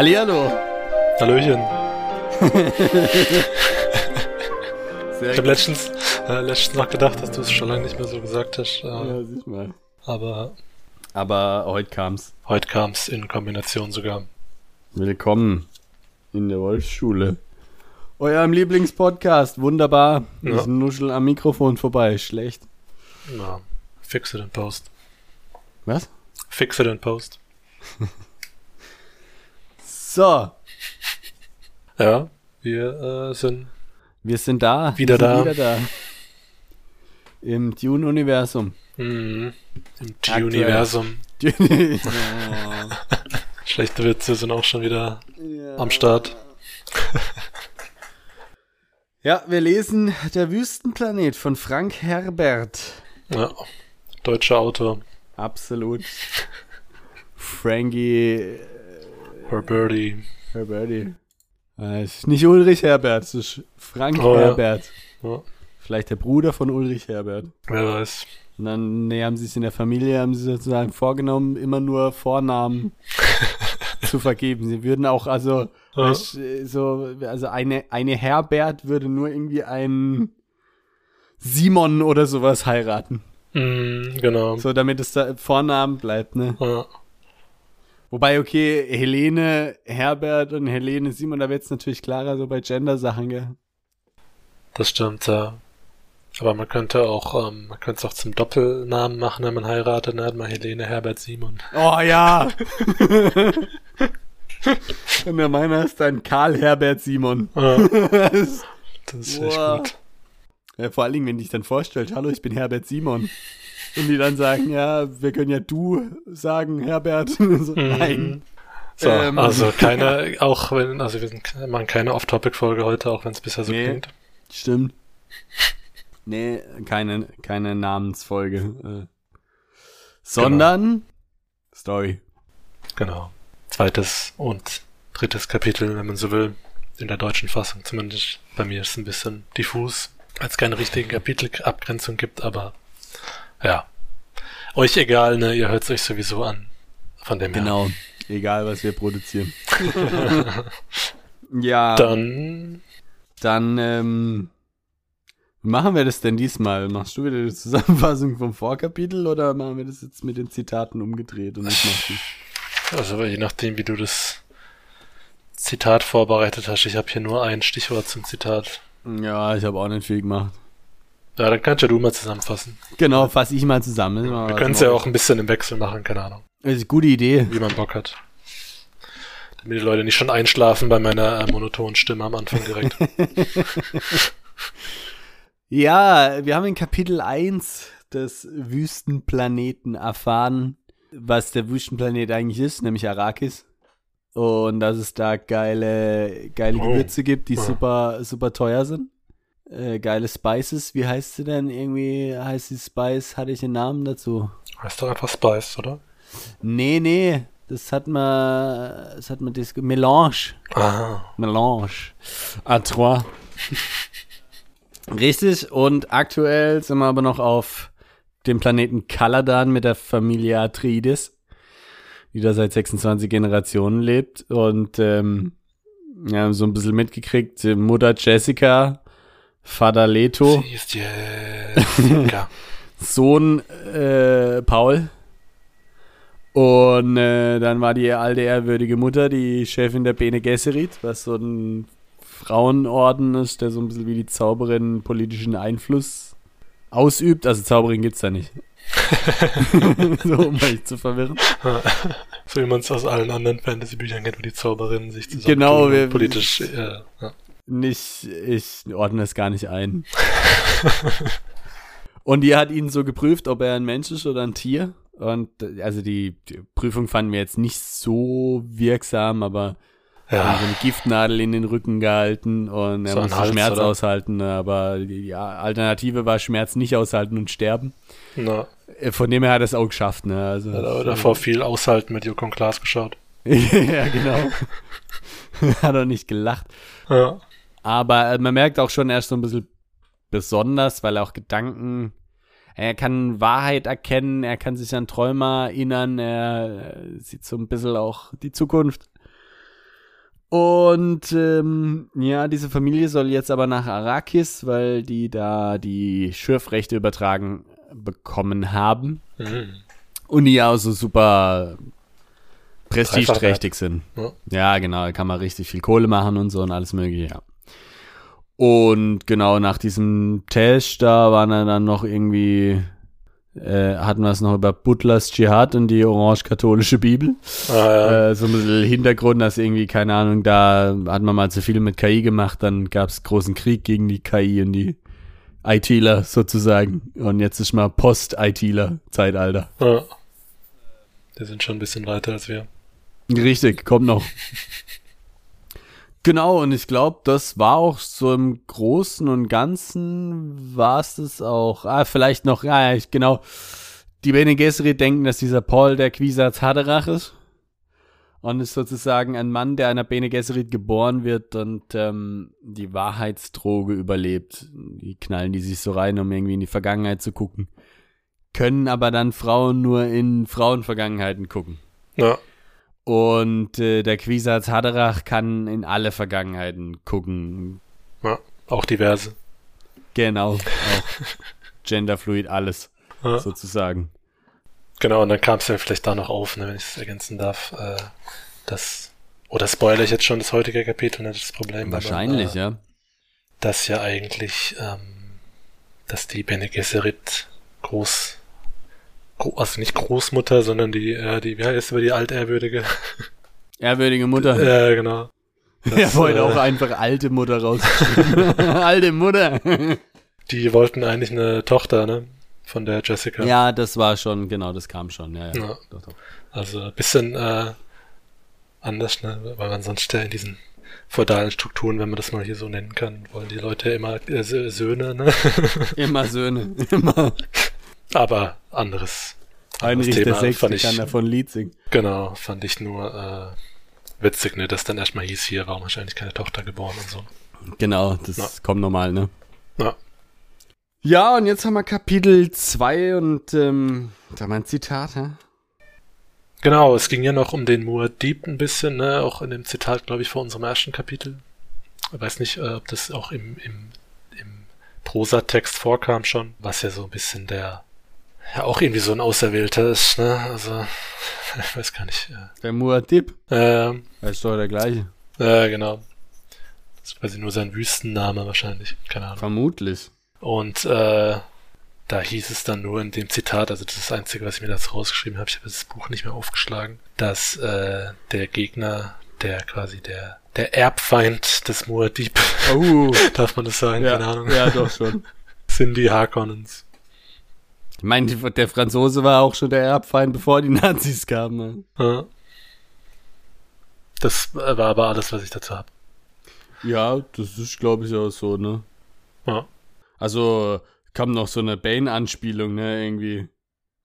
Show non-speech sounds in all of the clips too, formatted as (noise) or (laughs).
Hallihallo. Hallöchen. (laughs) Sehr Ich habe letztens, äh, letztens noch gedacht, dass du es schon lange nicht mehr so gesagt hast. Äh, Ja, sieh mal. Aber Aber heute kam's. heute kam es in Kombination sogar. Willkommen in der Wolfsschule. Eurem Lieblingspodcast. Wunderbar. Ja. Ist ein Nuschel am Mikrofon vorbei. Schlecht. Ja, fixe den Post. Was? Fixe den Post. (laughs) So. Ja, wir äh, sind Wir sind da. Wieder wir sind da. Wieder da. Im Dune-Universum. mm, im Aktuell. Universum. Ja. (laughs) Schlechte Witze sind auch schon wieder am Start. (laughs) Ja, wir lesen Der Wüstenplanet von Frank Herbert. Ja, deutscher Autor. Absolut. Frankie Herberti. Herberti. Es ist nicht Ulrich Herbert, es ist Frank Oh, ja. Herbert. Ja, Vielleicht der Bruder von Ulrich Herbert. wer weiß. Und dann nee, haben sie es in der Familie, haben sie sozusagen vorgenommen, immer nur Vornamen (laughs) zu vergeben. Sie würden auch, also, Ja. so, also eine, eine Herbert würde nur irgendwie einen Simon oder sowas heiraten. Mm, genau. So, damit es da Vornamen bleibt, ne? Ja, Wobei, okay, Helene Herbert und Helene Simon, da wird es natürlich klarer, so bei Gender-Sachen, gell? das stimmt, ja. Aber man könnte auch, ähm, man könnte es auch zum Doppelnamen machen, wenn man heiratet. Dann hat man Helene Herbert Simon. Oh ja! (laughs) und der meiner ist dann Karl Herbert Simon. Ja, Das- (laughs) das ist echt gut. ja, vor allen Dingen, wenn dich dann vorstellt, hallo, ich bin Herbert Simon. Und die dann sagen, ja, wir können ja du sagen, Herbert. (laughs) so, Mhm. Nein. So, Ähm. also (laughs) keine, auch wenn, also wir sind, machen keine Off-Topic-Folge heute, auch wenn es bisher so Nee. klingt. Stimmt. Nee, keine, keine Namensfolge. Äh, sondern Story. Genau. Zweites und drittes Kapitel, wenn man so will, in der deutschen Fassung. Zumindest bei mir ist es ein bisschen diffus, als keine richtige Kapitelabgrenzung gibt, aber ja. Euch egal, ne? Ihr hört es euch sowieso an. Von dem her. Genau. Egal, was wir produzieren. (laughs) ja, Dann, dann, ähm, wie machen wir das denn diesmal? Machst du wieder die Zusammenfassung vom Vorkapitel oder machen wir das jetzt mit den Zitaten umgedreht und ich mach die? (laughs) also je nachdem, wie du das Zitat vorbereitet hast, ich habe hier nur ein Stichwort zum Zitat. Ja, ich habe auch nicht viel gemacht. Ja, dann kannst ja du mal zusammenfassen. Genau, fasse ich mal zusammen. Wir können es ja auch ein bisschen im Wechsel machen, keine Ahnung. Das ist eine gute Idee. wie man Bock hat. Damit die Leute nicht schon einschlafen bei meiner äh, monotonen Stimme am Anfang direkt. (laughs) Ja, wir haben in Kapitel 1 des Wüstenplaneten erfahren, was der Wüstenplanet eigentlich ist, nämlich Arrakis. Und dass es da geile, geile Oh. Gewürze gibt, die Ja. super, super teuer sind. Äh, geile Spices, wie heißt sie denn? Irgendwie heißt die Spice, hatte ich einen Namen dazu? heißt doch einfach Spice, oder? Nee, nee, das hat man, das hat man, das, Melange. Ah, Melange. À trois. Richtig, und aktuell sind wir aber noch auf dem Planeten Kaladan mit der Familie Atreides, die da seit 26 Generationen lebt. Und ähm, wir haben so ein bisschen mitgekriegt, Mutter Jessica, Vater Leto, sie ist Jessica. (laughs) Sohn äh, Paul. Und äh, dann war die alte ehrwürdige Mutter, die Chefin der Bene Gesserit, was so ein Frauenorden ist, der so ein bisschen wie die Zauberin politischen Einfluss ausübt. Also Zauberin gibt's da nicht. (laughs) so, um euch zu verwirren. so wie man es aus allen anderen Fantasy-Büchern kennt, wo die Zauberinnen sich zusammen Genau, wir- politisch, äh, ja. Nicht, ich ordne es gar nicht ein. (laughs) Und die hat ihn so geprüft, ob er ein Mensch ist oder ein Tier. Und äh, also die, die Prüfung fanden wir jetzt nicht so wirksam, aber haben ja, so eine Giftnadel in den Rücken gehalten und er So musste Hals, Schmerz oder? aushalten, aber die Alternative war Schmerz nicht aushalten und sterben. na, Äh, Von dem her hat er es auch geschafft, ne? Also, hat aber davor viel aushalten mit Joko und Klaas geschaut. (laughs) ja, genau. (laughs) hat er nicht gelacht. Ja, Aber äh, man merkt auch schon, er ist so ein bisschen besonders, weil er auch Gedanken, er kann Wahrheit erkennen, er kann sich an Träume erinnern, er äh, sieht so ein bisschen auch die Zukunft. Und ähm, ja, diese Familie soll jetzt aber nach Arrakis, weil die da die Schürfrechte übertragen bekommen haben. Mhm. Und die ja auch so super prestigeträchtig sind. Ja. Ja, genau, da kann man richtig viel Kohle machen und so und alles mögliche, ja. Und genau nach diesem Test, da waren dann noch irgendwie, äh, hatten wir es noch über Butlers Dschihad und die orange-katholische Bibel. Ah, ja. Äh, so ein bisschen Hintergrund, dass irgendwie, keine Ahnung, da hat man mal zu viel mit KI gemacht, dann gab es großen Krieg gegen die KI und die ITler sozusagen. Und jetzt ist mal Post-ITler-Zeitalter. ja. Die sind schon ein bisschen weiter als wir. Richtig, kommt noch. (laughs) genau, und ich glaube, das war auch so im Großen und Ganzen war es das auch. Ah, vielleicht noch, ja, ich, genau. Die Bene Gesserit denken, dass dieser Paul der Quisatz Haderach ist. Und ist sozusagen ein Mann, der einer Bene Gesserit geboren wird und ähm, die Wahrheitsdroge überlebt. Die knallen die sich so rein, um irgendwie in die Vergangenheit zu gucken. Können aber dann Frauen nur in Frauenvergangenheiten gucken. Ja. Und äh, der Quisatz Haderach kann in alle Vergangenheiten gucken. ja. Auch diverse. Genau. (laughs) Auch genderfluid, alles Ja. sozusagen. Genau, und dann kam es ja vielleicht da noch auf, ne, wenn ich es ergänzen darf, äh, dass, oder spoilere ich jetzt schon das heutige Kapitel, ne, das Problem. Wahrscheinlich, aber, äh, ja. Dass ja eigentlich, ähm, dass die Bene Gesserit groß, gro also nicht Großmutter, sondern die, äh, die, wie heißt aber die altehrwürdige? (laughs) Ehrwürdige Mutter. Ja, genau. (laughs) er wollte äh, auch einfach alte Mutter rausgeschrieben. (laughs) alte Mutter. Die wollten eigentlich eine Tochter, ne? Von der Jessica. ja, das war schon, genau, das kam schon. Ja, ja. Ja. Doch, doch. Also ein bisschen äh, anders, ne? Weil man sonst ja in diesen feudalen Strukturen, wenn man das mal hier so nennen kann, wollen die Leute immer äh, Sö- Söhne, ne? Immer Söhne. Immer. Aber anderes. Heinrich anderes der Thema Sechste ich, kann davon Lied singen. Genau, fand ich nur äh, witzig, ne? Dass dann erstmal hieß, hier warum wahrscheinlich keine Tochter geboren und so. Genau, das Ja. kommt normal, ne? Ja. Ja, und jetzt haben wir Kapitel 2 und ähm, da mein Zitat, hä? Genau, es ging ja noch um den Muad'Dib ein bisschen, ne? Auch in dem Zitat, glaube ich, vor unserem ersten Kapitel. Ich weiß nicht, äh, ob das auch im, im, im Prosatext vorkam schon, was ja so ein bisschen der, ja auch irgendwie so ein Auserwählter ist, ne? Also, (laughs) ich weiß gar nicht. Der Muad'Dib, Äh, ähm, das ist doch der gleiche. äh, genau. Das ist quasi nur sein Wüstenname wahrscheinlich, keine Ahnung. Vermutlich. Und äh, da hieß es dann nur in dem Zitat, also das ist das Einzige, was ich mir dazu rausgeschrieben habe, ich habe das Buch nicht mehr aufgeschlagen, dass äh, der Gegner, der quasi der der Erbfeind des Muad'Dib, Oh, (laughs) darf man das sagen, ja, keine Ahnung, ja, doch schon. (laughs) sind die Harkonnens. Ich meine, der Franzose war auch schon der Erbfeind, bevor die Nazis kamen. Ja. Das war aber alles, was ich dazu habe. Ja, das ist, glaube ich, auch so, ne? Ja. Also kam noch so eine Bane-Anspielung, ne, irgendwie.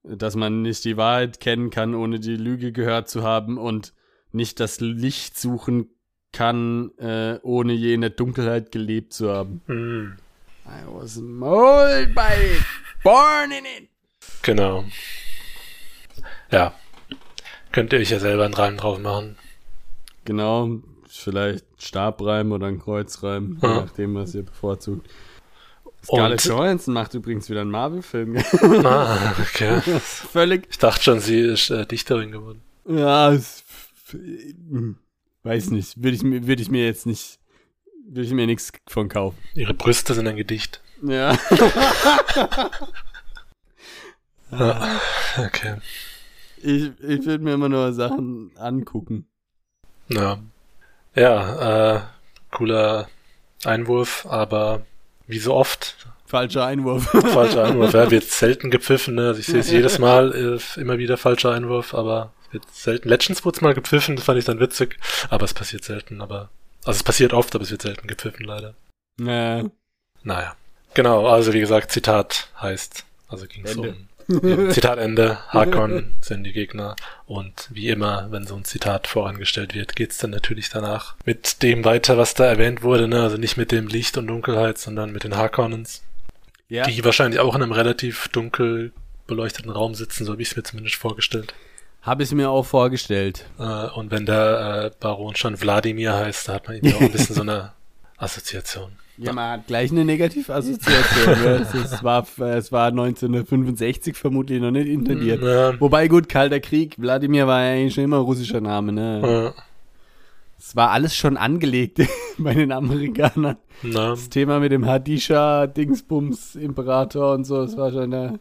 Dass man nicht die Wahrheit kennen kann, ohne die Lüge gehört zu haben und nicht das Licht suchen kann, äh, ohne je in der Dunkelheit gelebt zu haben. Mhm. I was molded by it, born in it. Genau. Ja. Könnt ihr euch ja selber einen Reim drauf machen. Genau, vielleicht Stabreim oder ein Kreuzreim, je nachdem, was ihr bevorzugt. Scarlett Und- Johansson macht übrigens wieder einen Marvel-Film. Ah, (laughs) okay. Völlig Ich dachte schon, sie ist äh, Dichterin geworden. Ja, es, hm, weiß nicht. Würde ich, würde ich mir jetzt nicht, würde ich mir nichts von kaufen. Ihre Brüste sind ein Gedicht. Ja. (laughs) Ja. Okay. Ich, ich würde mir immer nur Sachen angucken. Ja. Ja, äh, cooler Einwurf, aber wie so oft, Falscher Einwurf. falscher Einwurf. Ja, wird (laughs) selten gepfiffen, ne? Also ich sehe es jedes Mal, äh, immer wieder falscher Einwurf, aber es wird selten. Letztens wurde es mal gepfiffen, das fand ich dann witzig, aber es passiert selten, aber, also es passiert oft, aber es wird selten gepfiffen, leider. Ja. Naja. Genau, also wie gesagt, Zitat heißt, also ging es um Ja, Zitat Ende. Hakon sind die Gegner. Und wie immer, wenn so ein Zitat vorangestellt wird, geht's dann natürlich danach mit dem weiter, was da erwähnt wurde. Ne? Also nicht mit dem Licht und Dunkelheit, sondern mit den Harkonnens, ja. die wahrscheinlich auch in einem relativ dunkel beleuchteten Raum sitzen, so habe ich es mir zumindest vorgestellt. Habe ich mir auch vorgestellt. Äh, und wenn der äh, Baron schon Wladimir heißt, da hat man irgendwie auch ein bisschen so eine (laughs) Assoziation. Ja, man hat gleich eine Negativassoziation. ja. es, es, war, es war 1965 vermutlich noch nicht intendiert. Ja. Wobei, gut, Kalter Krieg, Wladimir war ja eigentlich schon immer ein russischer Name, ne? Ja. Es war alles schon angelegt (laughs) bei den Amerikanern. Na, Das Thema mit dem Hadisha, Dingsbums, Imperator und so, das war schon der.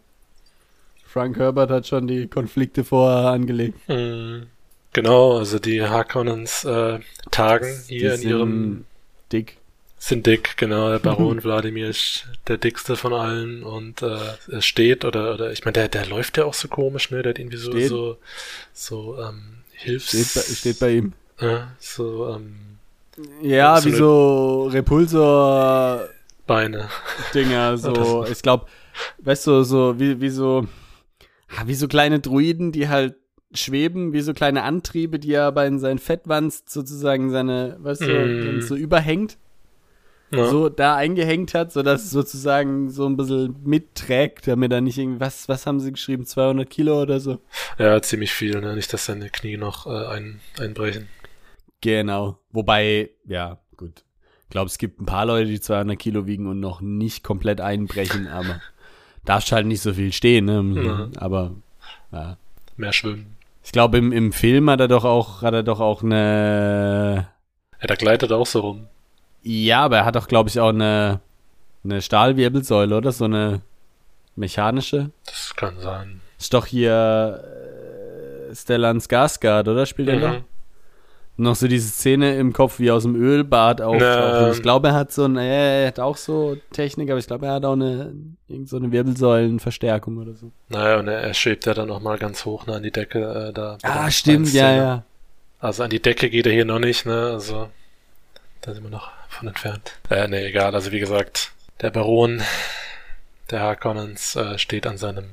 Frank Herbert hat schon die Konflikte vorher angelegt. mh, genau, also die Harkonnens äh, tagen hier in ihrem dick. sind dick, genau. Der Baron (laughs) Wladimir ist der dickste von allen und äh, es steht oder oder ich meine, der der läuft ja auch so komisch, ne? Der hat irgendwie so Steht. so so ähm, Hilfs Steht bei, steht bei ihm. äh, so ähm, Ja, So wie so Repulsor-Dinger, Beine. so, (laughs) ich glaube, weißt du, so, wie, wie so, wie so kleine Druiden, die halt schweben, wie so kleine Antriebe, die er aber in seinen Fettwanst sozusagen seine, weißt du, Mm. so überhängt, Ja. so da eingehängt hat, sodass es sozusagen so ein bisschen mitträgt, damit er nicht irgendwie, was, was haben sie geschrieben, 200 Kilo oder so? Ja, ziemlich viel, ne? Nicht, dass seine Knie noch äh, ein, einbrechen. Genau. Wobei, ja, gut. Ich glaube, es gibt ein paar Leute, die 200 Kilo wiegen und noch nicht komplett einbrechen, aber darfst halt nicht so viel stehen, ne? Mhm. Aber, ja. Mehr schwimmen. Ich glaube, im, im Film hat er doch auch, hat er doch auch eine, Ja, der gleitet auch so rum. ja, aber er hat doch, glaube ich, auch eine, eine Stahlwirbelsäule, oder? So eine mechanische. Das kann sein. Ist doch hier äh, Stellan Skarsgård, oder? Spielt er Mhm. doch? Noch so diese Szene im Kopf, wie aus dem Ölbad auftaucht. Ich glaube, er hat so eine, er hat auch so Technik, aber ich glaube, er hat auch eine, irgend so eine Wirbelsäulenverstärkung oder so. Naja, und er, er schwebt ja dann noch mal ganz hoch ne, an die Decke äh, da. Ah, stimmt, ja, ja. Also an die Decke geht er hier noch nicht, ne? Also da sind wir noch von entfernt. Äh, nee, egal. Also wie gesagt, der Baron der Harkonnens äh, steht an seinem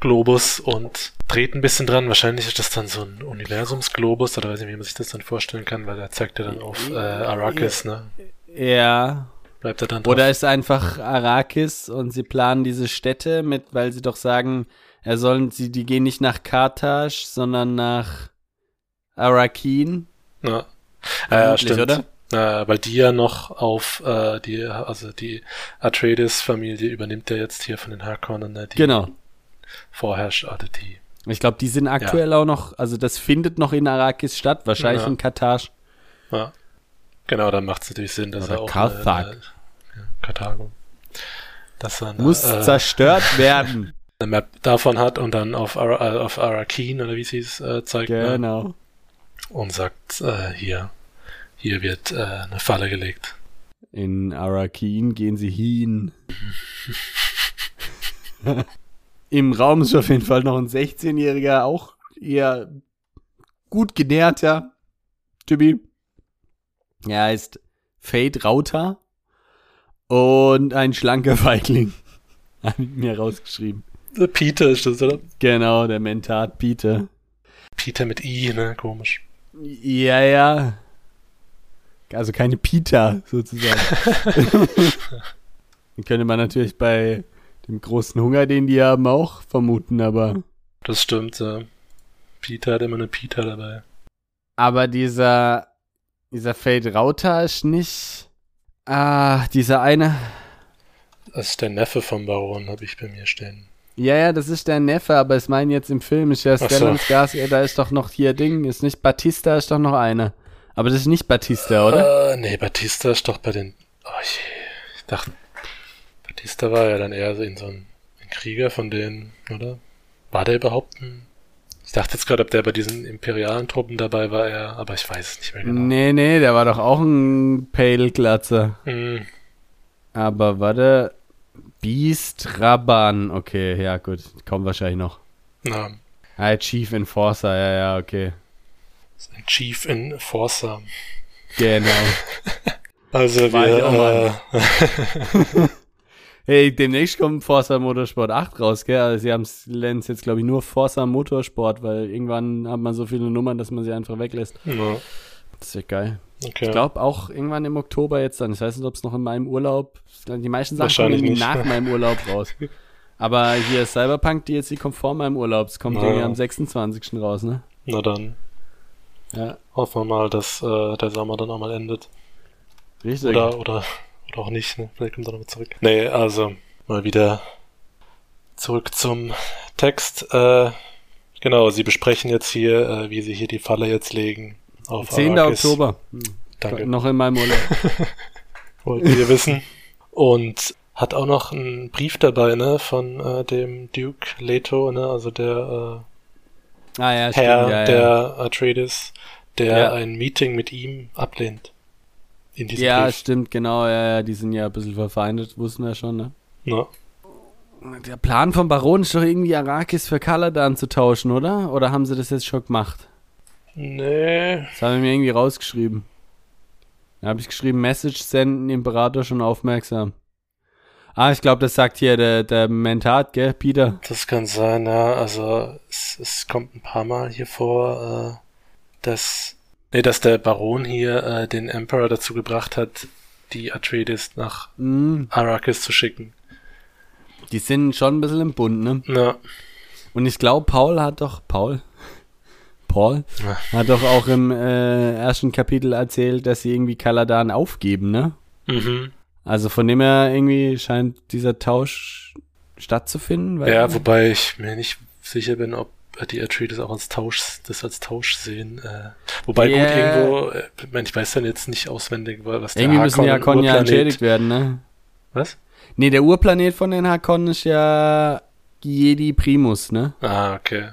Globus und dreht ein bisschen dran. Wahrscheinlich ist das dann so ein Universumsglobus oder weiß nicht, wie man sich das dann vorstellen kann, weil er zeigt ja dann auf äh, Arrakis, ne? Ja. Bleibt er dann drauf? Oder ist einfach Arrakis und sie planen diese Städte mit, weil sie doch sagen, er sollen, sie, die gehen nicht nach Karthage, sondern nach Arakin. Ja, äh, Vermutlich, stimmt. oder? Äh, weil die ja noch auf äh, die, also die Atreides-Familie übernimmt ja jetzt hier von den Harkonnen, ne, die Genau. Vorherrscht, die. Ich glaube, die sind aktuell auch noch, also das findet noch in Arrakis statt, wahrscheinlich Ja. in Karthage. Ja. Genau, dann macht es natürlich Sinn, dass Oder er auch Karthag. Eine, eine, ja, Karthago. Dass er eine, Muss äh, zerstört (laughs) werden. eine Map davon hat und dann auf, Ara, äh, auf Arakin oder wie sie es äh, zeigt ne? genau. und sagt, äh, hier, hier wird äh, eine Falle gelegt. In Arakin gehen sie hin. (laughs) Im Raum ist auf jeden Fall noch ein 16-Jähriger, auch eher gut genährter Typi. Er heißt Fate Rauter und ein schlanker (laughs) Feigling. Habe ich mir rausgeschrieben. Äh, Peter ist das, oder? Genau, der Mentat Peter. Peter mit I, ne? Komisch. Ja, ja. Also keine Pita, sozusagen. (laughs) (laughs) Den könnte man natürlich bei dem großen Hunger, den die haben, auch vermuten, aber. Das stimmt, ja. Peter hat immer eine Peter dabei. Aber dieser, dieser Fade Rauter ist nicht. Ah, dieser eine. Das ist der Neffe vom Baron, habe ich bei mir stehen. Ja, ja, das ist der Neffe, aber ich meine jetzt im Film ist ja Ach so. Stellan Skarsgård, da ist doch noch hier Ding, ist nicht Batista, ist doch noch einer. Aber das ist nicht Batista, oder? Äh, nee, Batista ist doch bei den. Oh je. Ich dachte, Batista war ja dann eher so in so ein, ein Krieger von denen, oder? War der überhaupt ein. Ich dachte jetzt gerade, ob der bei diesen imperialen Truppen dabei war, er, aber ich weiß es nicht mehr genau. Nee, nee, der war doch auch ein Pale-Glatzer. Hm, Aber warte. Beast Raban. Okay, ja, gut. Kommt wahrscheinlich noch. na, Ah, Chief Enforcer, ja, ja, okay. ein Chief Enforcer. Genau. (laughs) Also War wir, äh, (laughs) (laughs) Hey, demnächst kommt Forza Motorsport 8 raus, gell? Also sie haben es jetzt, glaube ich, nur Forza Motorsport, weil irgendwann hat man so viele Nummern, dass man sie einfach weglässt. ja, Das ist ja geil. okay. Ich glaube auch irgendwann im Oktober jetzt dann. Ich weiß nicht, ob es noch in meinem Urlaub. Die meisten Sachen kommen nach (laughs) meinem Urlaub raus. Aber hier ist Cyberpunk DLC kommt vor meinem Urlaub. Es kommt irgendwie ja. am 26. raus, ne? Na dann Ja, hoffen wir mal, dass äh, der Sommer dann auch mal endet. richtig. Oder, oder, oder auch nicht, ne? Vielleicht kommt er nochmal zurück. Nee, also mal wieder zurück zum Text. Äh, genau, sie besprechen jetzt hier, äh, wie sie hier die Falle jetzt legen. Auf 10. Arrakis. Oktober. Hm. Danke. Noch in meinem Urlaub. (laughs) Wollten wir wissen. Und hat auch noch einen Brief dabei, ne, von äh, dem Duke Leto, ne, also der ah ja, äh, stimmt. Herr ja, ja. der Atreides, der Ja. ein Meeting mit ihm ablehnt. In diesem Ja, Brief. stimmt, genau. Ja, ja, die sind ja ein bisschen verfeindet, wussten wir schon, ne? Ne? Der Plan vom Baron ist doch irgendwie Arrakis für Kaladan zu tauschen, oder? Oder haben sie das jetzt schon gemacht? Nee. Das haben wir mir irgendwie rausgeschrieben. Da habe ich geschrieben, Message senden, Imperator schon aufmerksam. Ah, ich glaube, das sagt hier der, der Mentat, gell, Peter? Das kann sein, ja. Also es, es kommt ein paar Mal hier vor, äh, dass nee, dass der Baron hier äh, den Emperor dazu gebracht hat, die Atreides nach Mm, Arrakis zu schicken. die sind schon ein bisschen im Bund, ne? Na, Und ich glaube, Paul hat doch, Paul? Paul? Ja. Hat doch auch im äh, ersten Kapitel erzählt, dass sie irgendwie Kaladan aufgeben, ne? mhm. Also von dem her irgendwie scheint dieser Tausch stattzufinden. Ja, wobei ich mir nicht sicher bin, ob die Atreides auch als Tausch, das als Tausch sehen. Äh, wobei gut, Yeah. irgendwo, äh, ich, mein, ich weiß dann jetzt nicht auswendig, was der irgendwie müssen die Hakon ja entschädigt werden, ne? Was? Nee, der Urplanet von den Hakon ist ja Jedi Primus, ne? Ah, okay.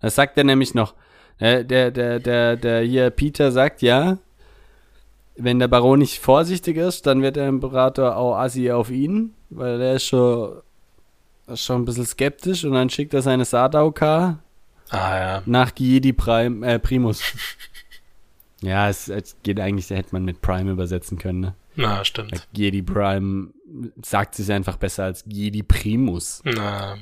Das sagt er nämlich noch. Der, der, der, der, der hier Peter sagt ja, wenn der Baron nicht vorsichtig ist, dann wird der Imperator auch assi auf ihn, weil der ist schon, schon ein bisschen skeptisch und dann schickt er seine Sadaukar Ah, ja. nach Jedi Prime, äh, Primus. (laughs) ja, es, es geht eigentlich, da hätte man mit Prime übersetzen können, ne? Na, stimmt. Jedi Prime sagt sich einfach besser als Jedi Primus. Na,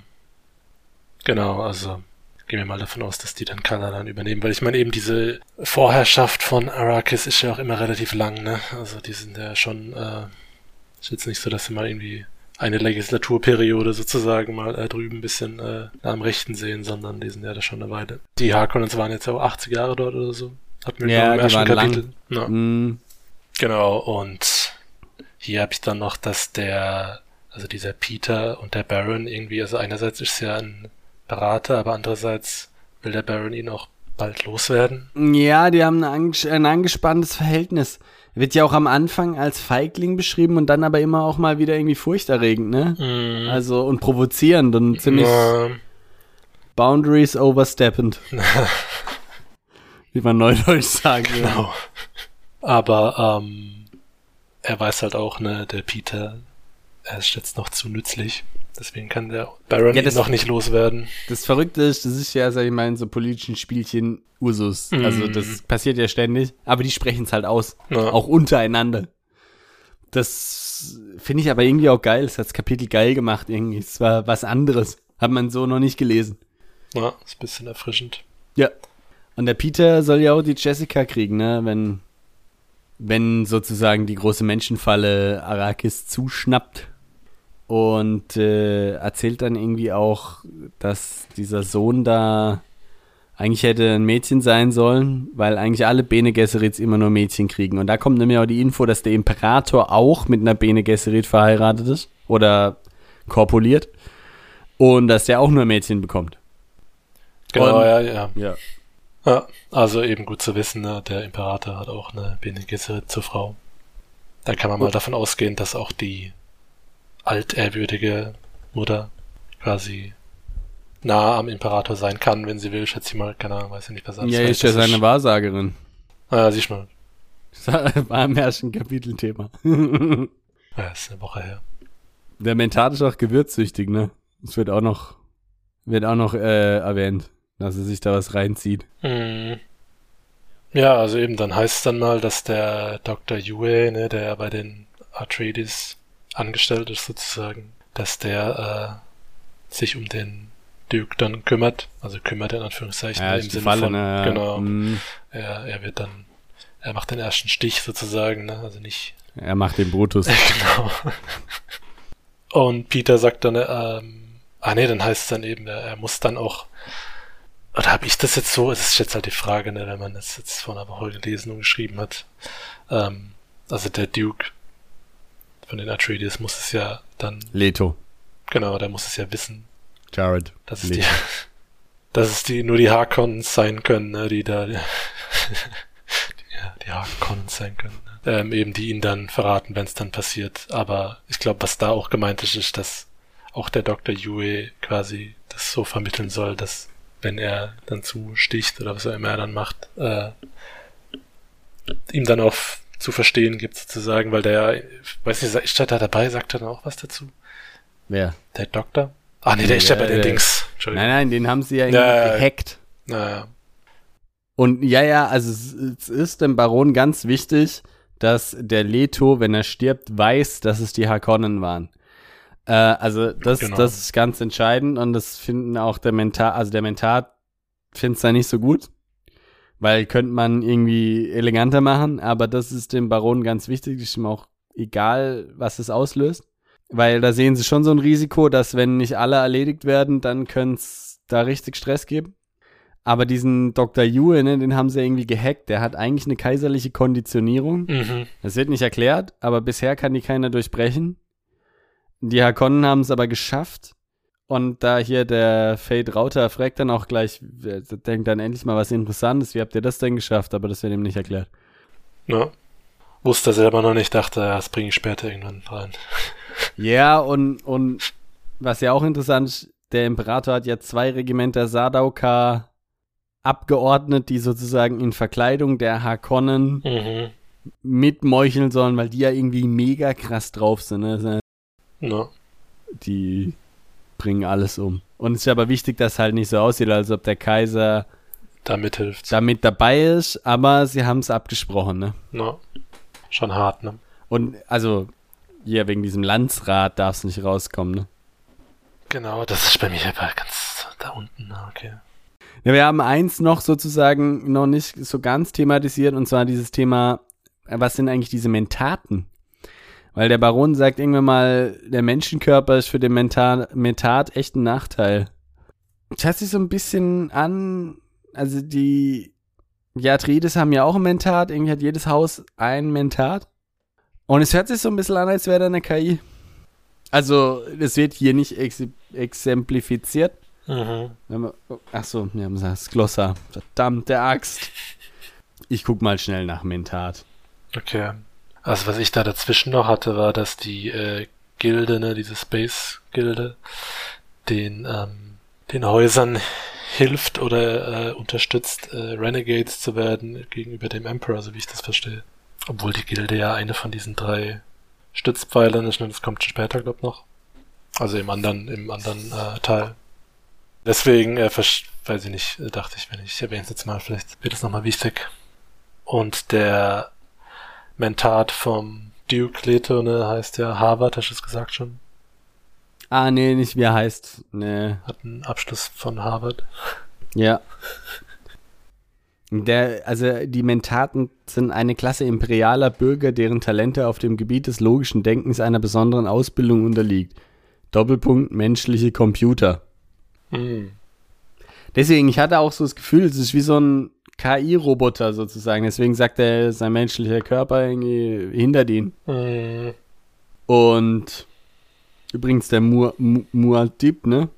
genau, also gehen wir mal davon aus, dass die dann Kaladan übernehmen, weil ich meine eben diese Vorherrschaft von Arrakis ist ja auch immer relativ lang, ne? Also die sind ja schon, äh, ist jetzt nicht so, dass sie mal irgendwie eine Legislaturperiode sozusagen mal äh, drüben ein bisschen äh, am Rechten sehen, sondern die sind ja da schon eine Weile. Die Harkonnens waren jetzt auch 80 Jahre dort oder so. Hatten wir Ja, im ersten waren lang. Kapitel. Ja. Hm, Genau, und hier habe ich dann noch, dass der, also dieser Peter und der Baron irgendwie, also einerseits ist er ein Berater, aber andererseits will der Baron ihn auch bald loswerden. Ja, die haben ein, anges- ein angespanntes Verhältnis. Wird ja auch am Anfang als Feigling beschrieben und dann aber immer auch mal wieder irgendwie furchterregend, ne? Mhm. Also und provozierend und ziemlich Ja, Boundaries oversteppend. (laughs) Wie man neudeutsch sagen würde. genau. Aber ähm, er weiß halt auch, ne, der Peter, er ist jetzt noch zu nützlich. Deswegen kann der Baron Ja, das- noch nicht loswerden. Das Verrückte ist, das ist ja, sag ich mal, in so politischen Spielchen Usus. Also Mhm. das passiert ja ständig, aber die sprechen es halt aus. Ja. Auch untereinander. Das finde ich aber irgendwie auch geil. Das hat das Kapitel geil gemacht irgendwie. Es war was anderes. Hat man so noch nicht gelesen. Ja, ist ein bisschen erfrischend. Ja. Und der Peter soll ja auch die Jessica kriegen, ne? Wenn, wenn sozusagen die große Menschenfalle Arrakis zuschnappt. Und äh, erzählt dann irgendwie auch, dass dieser Sohn da eigentlich hätte ein Mädchen sein sollen, weil eigentlich alle Bene Gesserits immer nur Mädchen kriegen. Und da kommt nämlich auch die Info, dass der Imperator auch mit einer Bene Gesserit verheiratet ist oder korpuliert. Und dass der auch nur Mädchen bekommt. Genau, Und- ja, ja. Ja. Ja, also eben gut zu wissen, ne? der Imperator hat auch eine Bene Gesserit zur Frau. Da kann man mal Gut. davon ausgehen, dass auch die altehrwürdige Mutter quasi nah am Imperator sein kann, wenn sie will, schätze ich mal. Keine Ahnung, weiß ich nicht, was Ja, ist ja seine Wahrsagerin. Ah, siehst mal. Das (laughs) war im ersten Kapitelthema. (laughs) Ja, ist eine Woche her. Der Mentat ist auch gewürzsüchtig, ne? Das wird auch noch, wird auch noch äh, erwähnt, dass er sich da was reinzieht. Mhm. Ja, also eben, dann heißt es dann mal, dass der Dr. Yue, ne, der ja bei den Atreides angestellt ist sozusagen, dass der äh, sich um den Duke dann kümmert, also kümmert in Anführungszeichen Ja, im Sinne Falle, von, ne? Genau, Mm. er, er wird dann, er macht den ersten Stich sozusagen, ne, also nicht, Er macht den Brutus. (laughs) genau. Und Peter sagt dann, ähm, Ah nee, dann heißt es dann eben, er, er muss dann auch oder habe ich das jetzt so? Es ist jetzt halt die Frage, ne, wenn man das jetzt vor einer Woche gelesen und geschrieben hat. Ähm, also der Duke von den Atreides muss es ja dann. Leto. Genau, der muss es ja wissen. Jared. Dass es, die, (laughs) dass es die, nur die Harkons sein können, ne, die da, (laughs) die, die Harkons sein können, ne? ähm, eben die ihn dann verraten, wenn es dann passiert. Aber ich glaube, was da auch gemeint ist, ist, dass auch der Dr. Yue quasi das so vermitteln soll, dass wenn er dann zusticht oder was auch immer er dann macht, äh, ihm dann auch zu verstehen gibt sozusagen, weil der, weiß nicht, ist da dabei, sagt er dann auch was dazu? Wer? Der Doktor? Ah nee, der ist ja bei den Dings. Nein, nein, den haben sie ja, ja gehackt. Naja. Und ja, ja, also es, es ist dem Baron ganz wichtig, dass der Leto, wenn er stirbt, weiß, dass es die Harkonnen waren. Äh, also das, genau. das ist ganz entscheidend und das finden auch der Mentat, also der Mentat findet es da nicht so gut, weil könnte man irgendwie eleganter machen, aber das ist dem Baron ganz wichtig, ist ihm auch egal, was es auslöst, weil da sehen sie schon so ein Risiko, dass wenn nicht alle erledigt werden, dann könnte es da richtig Stress geben. Aber diesen Dr. Yue, ne, den haben sie irgendwie gehackt. Der hat eigentlich eine kaiserliche Konditionierung. Mhm. Das wird nicht erklärt, aber bisher kann die keiner durchbrechen. Die Hakonnen haben es aber geschafft. Und da hier der Fade Rauter fragt dann auch gleich, denkt dann endlich mal was Interessantes. Wie habt ihr das denn geschafft? Aber das wird ihm nicht erklärt. Ja. Wusste er selber noch nicht, dachte, das bringe ich später irgendwann rein. (laughs) Ja, und, und was ja auch interessant ist, der Imperator hat ja zwei Regimenter Sadauka abgeordnet, die sozusagen in Verkleidung der Hakonnen mhm. mitmeucheln sollen, weil die ja irgendwie mega krass drauf sind. Ne? No. Die bringen alles um. Und es ist aber wichtig, dass halt nicht so aussieht, als ob der Kaiser damit hilft. Damit dabei ist, aber sie haben es abgesprochen, ne? No. Schon hart, ne? Und also, ja, wegen diesem Landsrat darf es nicht rauskommen, ne? Genau, das ist bei mir aber ganz da unten, ne? okay. Ja, wir haben eins noch sozusagen noch nicht so ganz thematisiert, und zwar dieses Thema, was sind eigentlich diese Mentaten? Weil der Baron sagt irgendwann mal, der Menschenkörper ist für den Mentat, Mentat echt ein Nachteil. Das hört sich so ein bisschen an, also die, die Atreides haben ja auch ein Mentat, irgendwie hat jedes Haus ein Mentat. Und es hört sich so ein bisschen an, als wäre da eine KI. Also, das wird hier nicht ex exemplifiziert. Mhm. Achso, wir haben das Glossar. Verdammte Axt. Ich guck mal schnell nach Mentat. Okay. Also was ich da dazwischen noch hatte, war, dass die äh, Gilde, ne, diese Space-Gilde, den, ähm, den Häusern (laughs) hilft oder äh, unterstützt, äh, Renegades zu werden gegenüber dem Emperor, so wie ich das verstehe. Obwohl die Gilde ja eine von diesen drei Stützpfeilern ist, ne, das kommt später, glaub noch. Also im anderen, im anderen äh, Teil. Deswegen, äh, weiß ich nicht, dachte ich, wenn ich erwähne es jetzt mal, vielleicht wird es nochmal wichtig. Und der Mentat vom Duke Leto, ne, heißt ja Harvard, hast du es gesagt schon? Ah, nee, nicht wie er heißt. Nee. Hat einen Abschluss von Harvard. Ja. Der, also die Mentaten sind eine Klasse imperialer Bürger, deren Talente auf dem Gebiet des logischen Denkens einer besonderen Ausbildung unterliegt. Doppelpunkt menschliche Computer. Mhm. Deswegen, ich hatte auch so das Gefühl, es ist wie so ein KI-Roboter sozusagen. Deswegen sagt er, sein menschlicher Körper irgendwie hindert ihn. Mhm. Und übrigens der Mu Mu Muad'Dib, ne?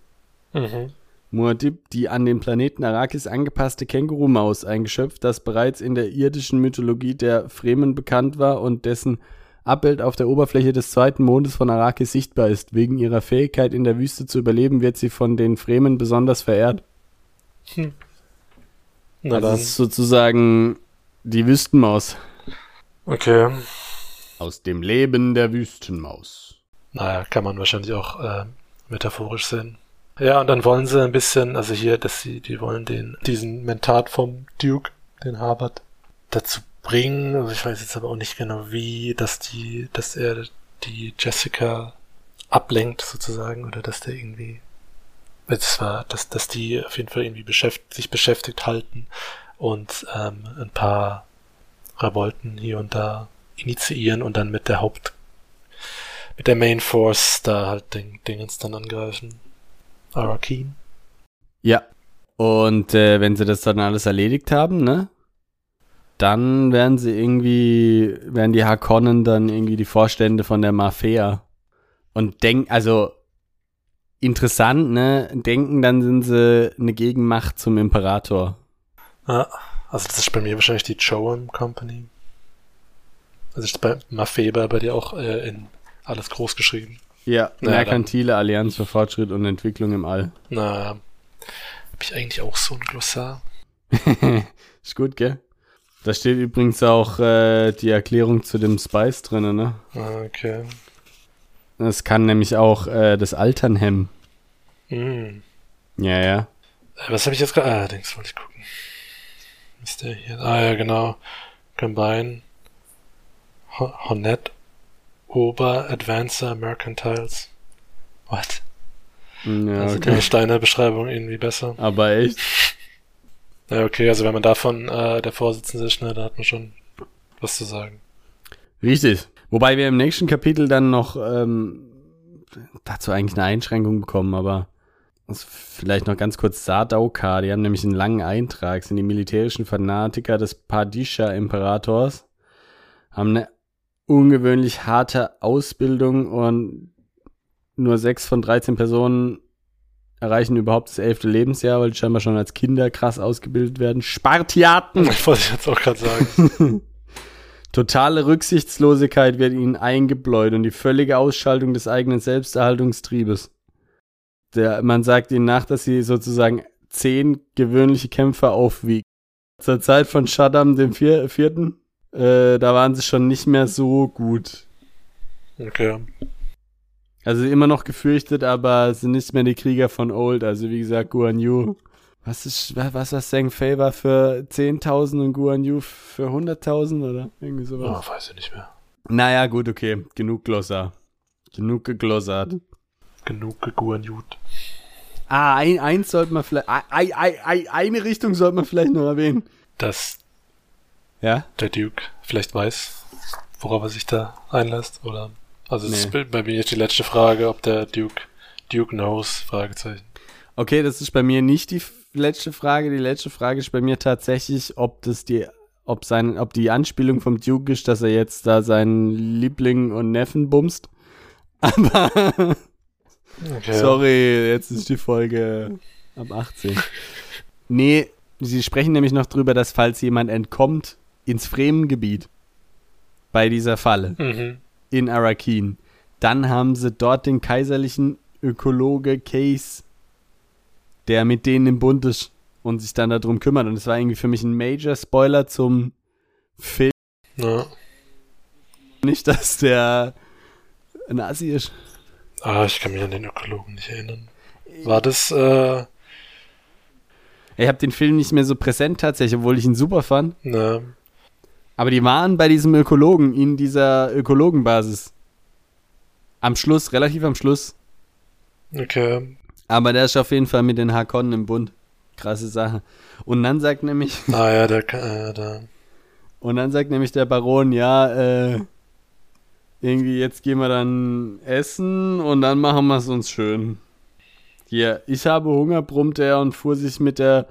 Mhm. Muad'Dib, die an den Planeten Arrakis angepasste Känguru-Maus, ein Geschöpf, das bereits in der irdischen Mythologie der Fremen bekannt war und dessen Abbild auf der Oberfläche des zweiten Mondes von Arrakis sichtbar ist. Wegen ihrer Fähigkeit in der Wüste zu überleben, wird sie von den Fremen besonders verehrt. Hm. Na also dann. Das ist sozusagen die Wüstenmaus. Okay. Aus dem Leben der Wüstenmaus. Naja, kann man wahrscheinlich auch äh, metaphorisch sehen. Ja, und dann wollen sie ein bisschen, also hier, dass sie, die wollen den, diesen Mentat vom Duke, den Harvard, dazu bringen. Also ich weiß jetzt aber auch nicht genau wie, dass die, dass er die Jessica ablenkt sozusagen oder dass der irgendwie es war, dass, dass die auf jeden Fall irgendwie beschäftigt, sich beschäftigt halten und ähm, ein paar Revolten hier und da initiieren und dann mit der Haupt, mit der Main Force da halt den Dingens dann angreifen. Arakeen. Ja. Und äh, wenn sie das dann alles erledigt haben, ne? Dann werden sie irgendwie, werden die Harkonnen dann irgendwie die Vorstände von der Mafia. Und denken, also interessant, ne? Denken, dann sind sie eine Gegenmacht zum Imperator. Ja, also das ist bei mir wahrscheinlich die Joan Company. Also ist bei Mafeba bei dir auch äh, in alles groß geschrieben. Ja, Na, Merkantile Allianz für Fortschritt und Entwicklung im All. Na, habe ich eigentlich auch so ein Glossar? (laughs) ist gut, gell? Da steht übrigens auch äh, die Erklärung zu dem Spice drin, ne? Ah, Okay. Es kann nämlich auch äh, das Altern hemmen. Hm. Ja, ja. Was habe ich jetzt gerade? Ah, Dings wollte ich gucken. Ist der hier? Ah ja, genau. Combine Ho- Honnet Ober Advancer Mercantiles. What? Ja, also okay. die Steiner Beschreibung irgendwie besser. Aber echt. Ja, okay, also wenn man davon äh, der Vorsitzende ist, ne, da hat man schon was zu sagen. Richtig. Wobei wir im nächsten Kapitel dann noch ähm, dazu eigentlich eine Einschränkung bekommen, aber das vielleicht noch ganz kurz Sardaukar, die haben nämlich einen langen Eintrag, sind die militärischen Fanatiker des Padisha-Imperators, haben eine ungewöhnlich harte Ausbildung und nur sechs von 13 Personen erreichen überhaupt das elfte Lebensjahr, weil die scheinbar schon als Kinder krass ausgebildet werden. Spartiaten! Ich wollte ich jetzt auch gerade sagen. (laughs) Totale Rücksichtslosigkeit wird ihnen eingebläut und die völlige Ausschaltung des eigenen Selbsterhaltungstriebes. Der, man sagt ihnen nach, dass sie sozusagen zehn gewöhnliche Kämpfer aufwiegen. Zur Zeit von Shaddam dem Vier Vierten, äh, da waren sie schon nicht mehr so gut. Okay. Also immer noch gefürchtet, aber sind nicht mehr die Krieger von Old. Also wie gesagt, Guan Yu. Was ist, wa- was Zhang Fei war für 10.000 und Guan Yu für 100.000 oder irgendwie sowas? Oh, weiß ich nicht mehr. Naja, gut, okay. Genug Glossar. Genug geglossert. Genug geguanjut. Ah, ein, eins sollte man vielleicht. Ein, ein, ein, eine Richtung sollte man vielleicht noch erwähnen. Dass Ja? der Duke vielleicht weiß, worauf er sich da einlässt, oder? Also das Nee. ist bei mir jetzt die letzte Frage, ob der Duke Duke knows, Fragezeichen. Okay, das ist bei mir nicht die letzte Frage. Die letzte Frage ist bei mir tatsächlich, ob das die, ob sein, ob die Anspielung vom Duke ist, dass er jetzt da seinen Liebling und Neffen bumst. (laughs) Aber Okay. Sorry, jetzt ist die Folge ab 18. Nee, sie sprechen nämlich noch drüber, dass falls jemand entkommt ins Fremengebiet bei dieser Falle Mhm. in Arakeen, dann haben sie dort den kaiserlichen Ökologe Case, der mit denen im Bund ist und sich dann darum kümmert. Und es war irgendwie für mich ein Major Spoiler zum Film. Ja. Nicht, dass der ein Assi ist. Ah, ich kann mich an den Ökologen nicht erinnern. War das, äh, Ich habe den Film nicht mehr so präsent tatsächlich, obwohl ich ihn super fand. ne, Aber die waren bei diesem Ökologen in dieser Ökologenbasis. Am Schluss, relativ am Schluss. okay. Aber der ist auf jeden Fall mit den Harkonnen im Bund. Krasse Sache. Und dann sagt nämlich, (laughs) Ah ja, der, äh, der, und dann sagt nämlich der Baron, ja, äh, irgendwie jetzt gehen wir dann essen und dann machen wir es uns schön. Hier, ich habe Hunger, brummte er und fuhr sich mit der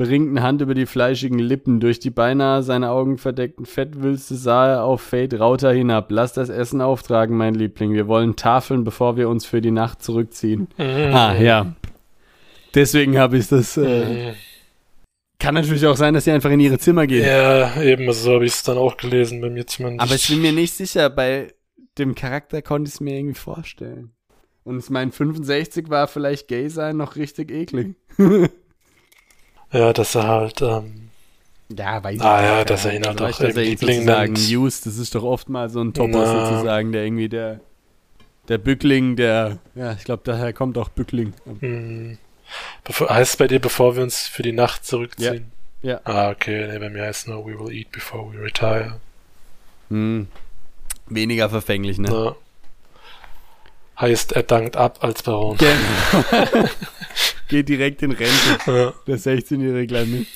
beringten Hand über die fleischigen Lippen. Durch die beinahe seine Augen verdeckten Fettwülste sah er auf Fate Rauter hinab. Lass das Essen auftragen, mein Liebling. Wir wollen Tafeln, bevor wir uns für die Nacht zurückziehen. Mhm. Ah, ja. Deswegen habe ich das. Äh, Mhm. kann natürlich auch sein, dass sie einfach in ihre Zimmer gehen. Ja, eben, also so habe ich es dann auch gelesen, bei mir zumindest. Aber ich bin mir nicht sicher, bei dem Charakter konnte ich es mir irgendwie vorstellen. Und ich meine, 65 war vielleicht gay sein noch richtig eklig. (laughs) Ja, dass er halt, ähm, Ja, weiß Ah, ja, dass er ihn halt auch dass er ihn Liebling sozusagen used, das ist doch oft mal so ein Na. sozusagen, der irgendwie der der Bückling, der, ja, ich glaube, daher kommt auch Bückling. mh, bevor, heißt es bei dir, bevor wir uns für die Nacht zurückziehen? Ja. Ah, okay, nee, bei mir heißt es nur, we will eat before we retire. Hm. Weniger verfänglich, ne? Ja. Heißt, er dankt ab als Baron. Genau. (laughs) Geht direkt in Rente. Ja. Der 16-jährige Kleine.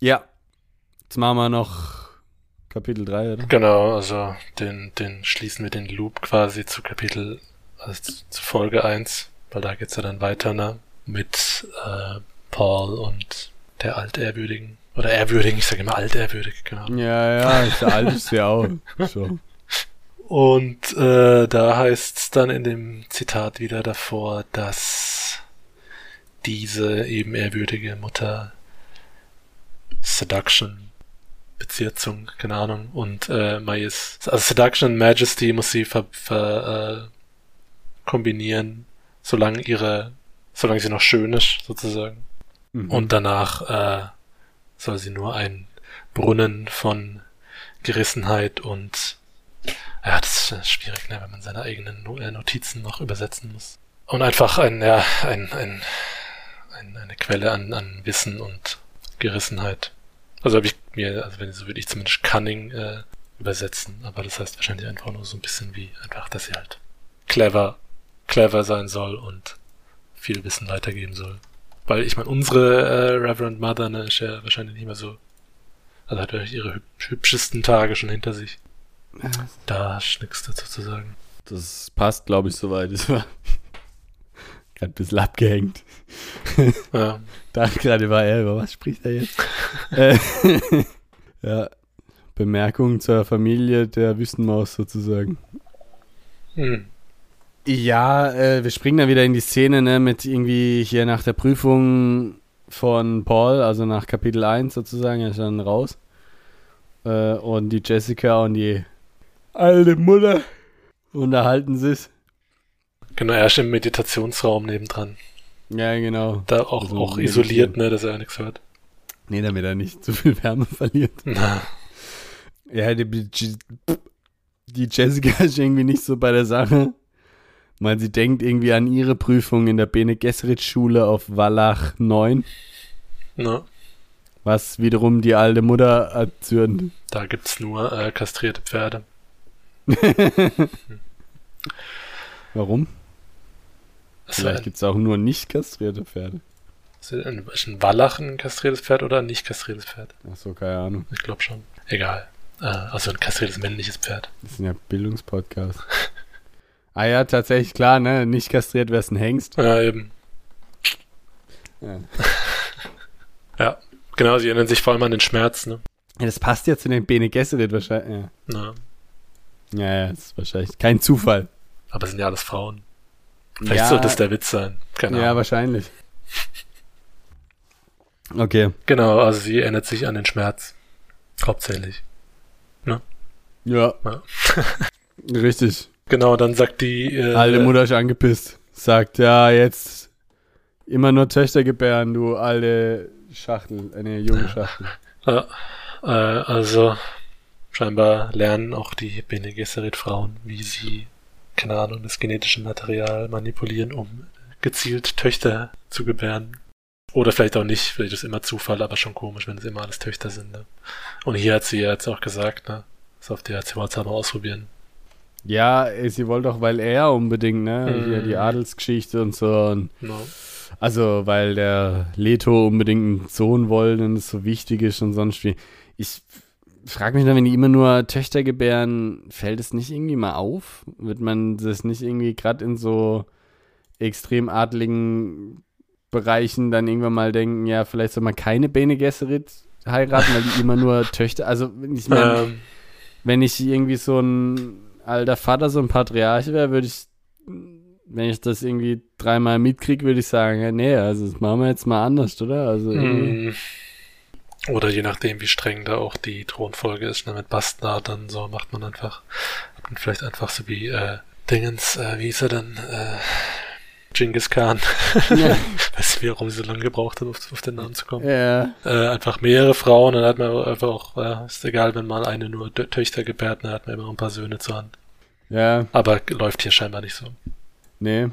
Ja. Jetzt machen wir noch Kapitel 3, oder? Genau, also den, den schließen wir den Loop quasi zu Kapitel, also zu, Folge 1. weil da geht's ja dann weiter, ne? Mit äh, Paul und der altehrwürdigen. Oder ehrwürdigen, ich sage immer altehrwürdig, genau. Ja, ja, ist der alte ist ja auch. So. Und äh, da heißt es dann in dem Zitat wieder davor, dass diese eben ehrwürdige Mutter Seduction, Bezirzung, keine Ahnung, und äh, Majest, also Seduction und Majesty muss sie ver, ver, äh, kombinieren, solange ihre, solange sie noch schön ist, sozusagen. Mhm. Und danach äh, soll sie nur ein Brunnen von Gerissenheit und ja, das ist schwierig, ne, wenn man seine eigenen äh, Notizen noch übersetzen muss. Und einfach ein, ja, ein, ein, ein eine Quelle an, an Wissen und Gerissenheit. Also habe ich mir, also wenn so würde ich zumindest Cunning äh, übersetzen, aber das heißt wahrscheinlich einfach nur so ein bisschen wie einfach, dass sie halt clever, clever sein soll und viel Wissen weitergeben soll. Weil ich meine, unsere äh, Reverend Mother ne, ist ja wahrscheinlich nicht mehr so, also hat wahrscheinlich ihre hüb- hübschesten Tage schon hinter sich. Da ist nichts dazu zu sagen. Das passt, glaube ich, soweit. Es war (laughs) gerade ein bisschen abgehängt. Ja, (laughs) Da gerade war er, über was spricht er jetzt? äh, (laughs) ja, Bemerkung zur Familie der Wüstenmaus sozusagen. hm. Ja, äh, wir springen dann wieder in die Szene, ne, mit irgendwie hier nach der Prüfung von Paul, also nach Kapitel 1 sozusagen, er ist dann raus. Äh, und die Jessica und die alte Mutter unterhalten sich. Genau, er ist im Meditationsraum nebendran. Ja, genau. Da auch, Also auch isoliert, ne, dass er nichts hört. Nee, damit er nicht zu viel Wärme (laughs) verliert. Na, Ja, die, die, die Jessica (laughs) ist irgendwie nicht so bei der Sache, weil sie denkt irgendwie an ihre Prüfung in der Bene Gesserit Schule auf Wallach 9, na, was wiederum die alte Mutter erzürnt. da gibt's nur äh, kastrierte Pferde. (laughs) Warum? Ist Vielleicht gibt es auch nur nicht kastrierte Pferde. ist ein, ist ein Wallach ein kastriertes Pferd oder ein nicht kastriertes Pferd? Ach so, keine Ahnung. Ich glaube schon. Egal. Äh, also ein kastriertes männliches Pferd. Das ist ja Bildungspodcast. (laughs) ah ja, tatsächlich, klar, ne? Nicht kastriert wäre es ein Hengst. Ja, eben. Ja. (laughs) Ja, genau, sie erinnern sich vor allem an den Schmerz, ne? Ja, das passt ja zu den Bene Gesserit wahrscheinlich. Ja. Na, ja, ja, das ist wahrscheinlich kein Zufall. aber es sind ja alles Frauen. Vielleicht ja, sollte das der Witz sein. Keine Ja, Ahnung. wahrscheinlich. Okay. Genau, also sie erinnert sich an den Schmerz. Hauptsächlich. Ja. Ja. (laughs) Richtig. Genau, dann sagt die äh, Alte Mutter ist angepisst. Sagt, ja, jetzt immer nur Töchter gebären, du alte Schachtel, eine junge (laughs) Schachtel. Ja, äh, also scheinbar lernen auch die Bene Gesserit Frauen, wie sie, keine Ahnung, das genetische Material manipulieren, um gezielt Töchter zu gebären. Oder vielleicht auch nicht, vielleicht ist es immer Zufall, aber schon komisch, wenn es immer alles Töchter sind. Ne? Und hier hat sie ja jetzt auch gesagt, ne? Das auf der sie wollte es mal ausprobieren. Ja, eh, sie wollte auch, weil er unbedingt, ne, Mhm. hier die Adelsgeschichte und so. Und No. also, weil der Leto unbedingt einen Sohn wollte und es so wichtig ist und sonst wie. Ich frage mich dann, wenn die immer nur Töchter gebären, fällt es nicht irgendwie mal auf? Wird man das nicht irgendwie gerade in so extrem adligen Bereichen dann irgendwann mal denken, ja, vielleicht soll man keine Bene Gesserit heiraten, weil die immer nur (laughs) Töchter, also ich meine, Ähm, wenn ich irgendwie so ein alter Vater, so ein Patriarch wäre, würde ich, wenn ich das irgendwie dreimal mitkriege, würde ich sagen, ja, nee, also das machen wir jetzt mal anders, oder? Also irgendwie- Mm. Oder je nachdem, wie streng da auch die Thronfolge ist, ne, mit Bastard, dann so macht man einfach, hat man vielleicht einfach so wie, äh, Dingens, äh, wie hieß er denn, äh, Genghis Khan. Ja. (laughs) Weißt du, warum sie so lange gebraucht hat, auf, auf den Namen zu kommen? ja, Äh, einfach mehrere Frauen, dann hat man einfach auch, äh, ist egal, wenn mal eine nur Tö- Töchter gebärt, dann hat man immer ein paar Söhne zur Hand. ja, Aber läuft hier scheinbar nicht so. nee.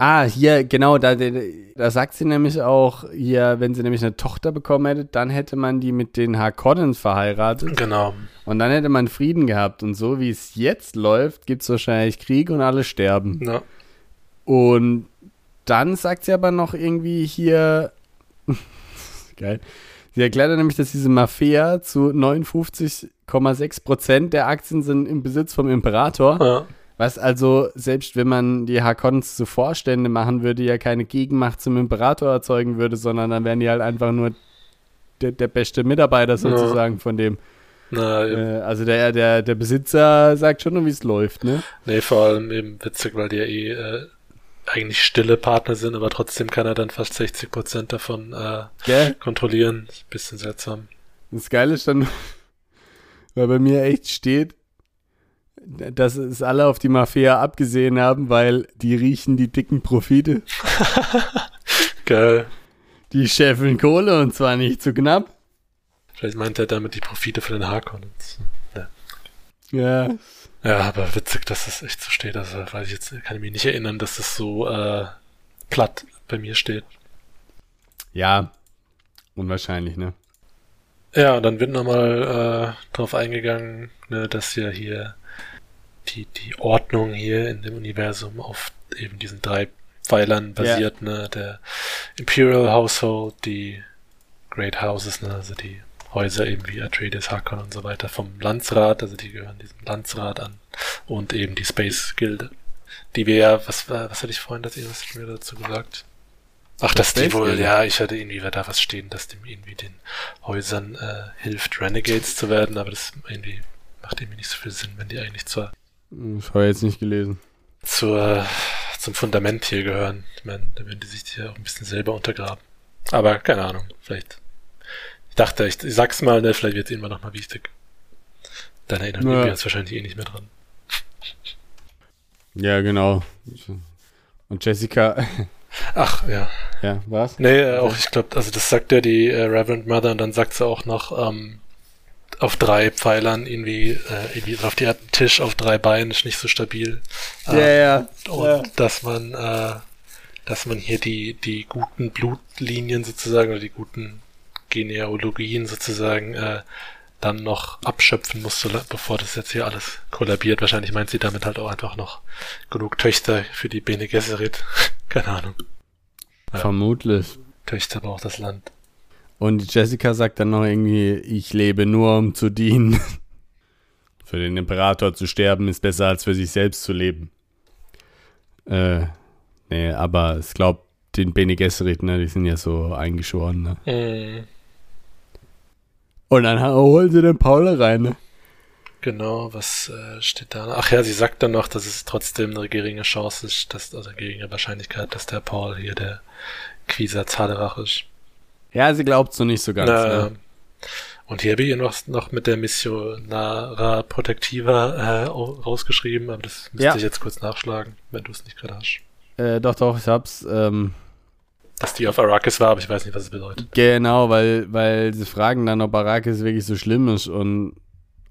Ah, hier, genau, da, da, sagt sie nämlich auch, hier, wenn sie nämlich eine Tochter bekommen hätte, dann hätte man die mit den Harkonnens verheiratet Genau. und dann hätte man Frieden gehabt. Und so wie es jetzt läuft, gibt es wahrscheinlich Krieg und alle sterben. Ja. Und dann sagt sie aber noch irgendwie hier. (laughs) Geil. Sie erklärt dann nämlich, dass diese Mafia zu 59,6 Prozent der Aktien sind im Besitz vom Imperator. Ja. Was also, selbst wenn man die Hakons zu Vorstände machen würde, ja keine Gegenmacht zum Imperator erzeugen würde, sondern dann wären die halt einfach nur der, der beste Mitarbeiter sozusagen ja. von dem. Na, äh, also der, der, der Besitzer sagt schon, wie es läuft, ne? Nee, vor allem eben witzig, weil die ja eh äh, eigentlich stille Partner sind, aber trotzdem kann er dann fast 60 Prozent davon äh, yeah. kontrollieren. bisschen seltsam. Das Geile ist dann, (laughs) weil bei mir echt steht, dass es alle auf die Mafia abgesehen haben, weil die riechen die dicken Profite. (laughs) Geil. Die scheffeln Kohle und zwar nicht zu knapp. Vielleicht meint er damit die Profite für den Harkonnens. Ja. ja. Ja, aber witzig, dass es echt so steht. Also, weil ich jetzt kann ich mich nicht erinnern, dass es so äh, platt bei mir steht. Ja, unwahrscheinlich, ne? Ja, und dann wird nochmal äh, drauf eingegangen, ne, dass ja hier die, die Ordnung hier in dem Universum auf eben diesen drei Pfeilern basiert, ja. ne? Der Imperial Household, die Great Houses, ne? Also die Häuser eben wie Atreides, Hakon und so weiter vom Landsrat, also die gehören diesem Landsrat an. Und eben die Space Gilde. Die wir ja, was, was hatte ich vorhin das was mir dazu gesagt? Ach, das dass die wohl, ja, ich hatte irgendwie da was stehen, dass dem irgendwie den Häusern äh, hilft, Renegades zu werden, aber das irgendwie macht irgendwie nicht so viel Sinn, wenn die eigentlich zur ich habe jetzt nicht gelesen. Zur, zum Fundament hier gehören. Ich meine, da würden die sich hier auch ein bisschen selber untergraben. Aber keine Ahnung, vielleicht. Ich dachte, ich, ich sag's mal, ne, vielleicht wird es irgendwann nochmal wichtig. Dann erinnern ja. wir uns wahrscheinlich eh nicht mehr dran. Ja, genau. Und Jessica. Ach, ja. Ja, was? Nee, äh, auch ich glaube, also das sagt ja die äh, Reverend Mother und dann sagt sie auch noch, ähm, auf drei Pfeilern irgendwie, äh, irgendwie auf die Tisch auf drei Beinen ist nicht so stabil. Ja, äh, ja. Und ja. dass man, äh, dass man hier die, die guten Blutlinien sozusagen oder die guten Genealogien sozusagen äh, dann noch abschöpfen muss, bevor das jetzt hier alles kollabiert. Wahrscheinlich meint sie damit halt auch einfach noch genug Töchter für die Bene Gesserit. (laughs) Keine Ahnung. Vermutlich. Töchter braucht das Land. Und Jessica sagt dann noch irgendwie, ich lebe nur, um zu dienen. (laughs) für den Imperator zu sterben ist besser, als für sich selbst zu leben. Äh, nee, aber ich glaube, den Bene Gesserit, ne, die sind ja so eingeschworen, ne? Mhm. Und dann holen sie den Paul rein, ne? Genau, was äh, steht da? Ach ja, sie sagt dann noch, dass es trotzdem eine geringe Chance ist, dass, also geringe Wahrscheinlichkeit, dass der Paul hier der Quisa Zaderach ist. Ja, sie glaubt so nicht so ganz. Na, ne? Und hier habe ich noch, noch mit der Missionara Protectiva äh, rausgeschrieben, aber das müsste ja. ich jetzt kurz nachschlagen, wenn du es nicht gerade hast. Äh, doch, doch, ich hab's. Ähm, Dass die auf Arrakis war, aber ich weiß nicht, was es bedeutet. Genau, weil, weil sie fragen dann, ob Arrakis wirklich so schlimm ist und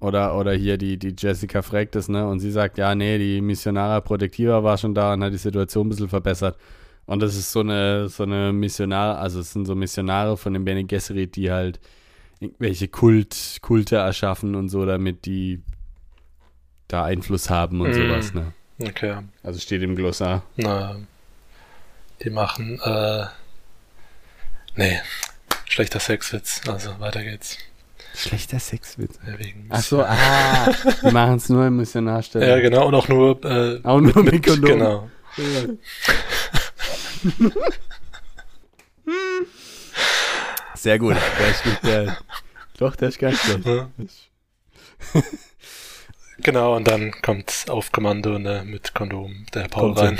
oder, oder hier die, die Jessica fragt es, ne? Und sie sagt, ja, nee, die Missionara Protectiva war schon da und hat die Situation ein bisschen verbessert. Und das ist so eine, so eine Missionare, also es sind so Missionare von dem Bene Gesserit, die halt irgendwelche Kult, Kulte erschaffen und so, damit die da Einfluss haben und mm. sowas, ne? Okay. Also steht im Glossar. Na, die machen, äh, nee, schlechter Sexwitz, also weiter geht's. Schlechter Sexwitz. Ja, wegen Ach so, ah, die machen es nur im Missionarstelle. Ja, genau, und auch nur, äh, auch nur mit, mit. Genau. Ja. Sehr gut. Der ist gut, der, doch, der ist ganz. Ja. Genau, und dann kommt auf Kommando ne, mit Kondom der Paul kommt rein.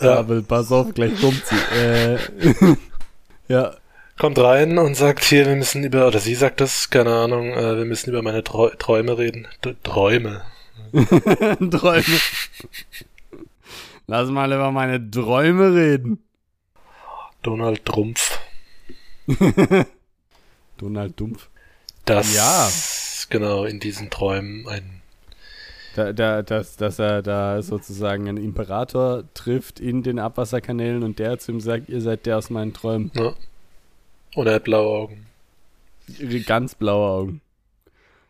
ja. Aber pass auf, gleich kommt sie. Äh, (laughs) ja. Kommt rein und sagt hier, wir müssen über, oder sie sagt das, keine Ahnung, äh, wir müssen über meine Trau Träume reden. D Träume. (laughs) Träume. Lass mal über meine Träume reden. Donald Trumpf. (laughs) Donald Dumpf. Das, ja. genau, in diesen Träumen ein. Da, da, dass, dass er da sozusagen einen Imperator trifft in den Abwasserkanälen und der zu ihm sagt, ihr seid der aus meinen Träumen. Ja. Und er hat blaue Augen. Ganz blaue Augen.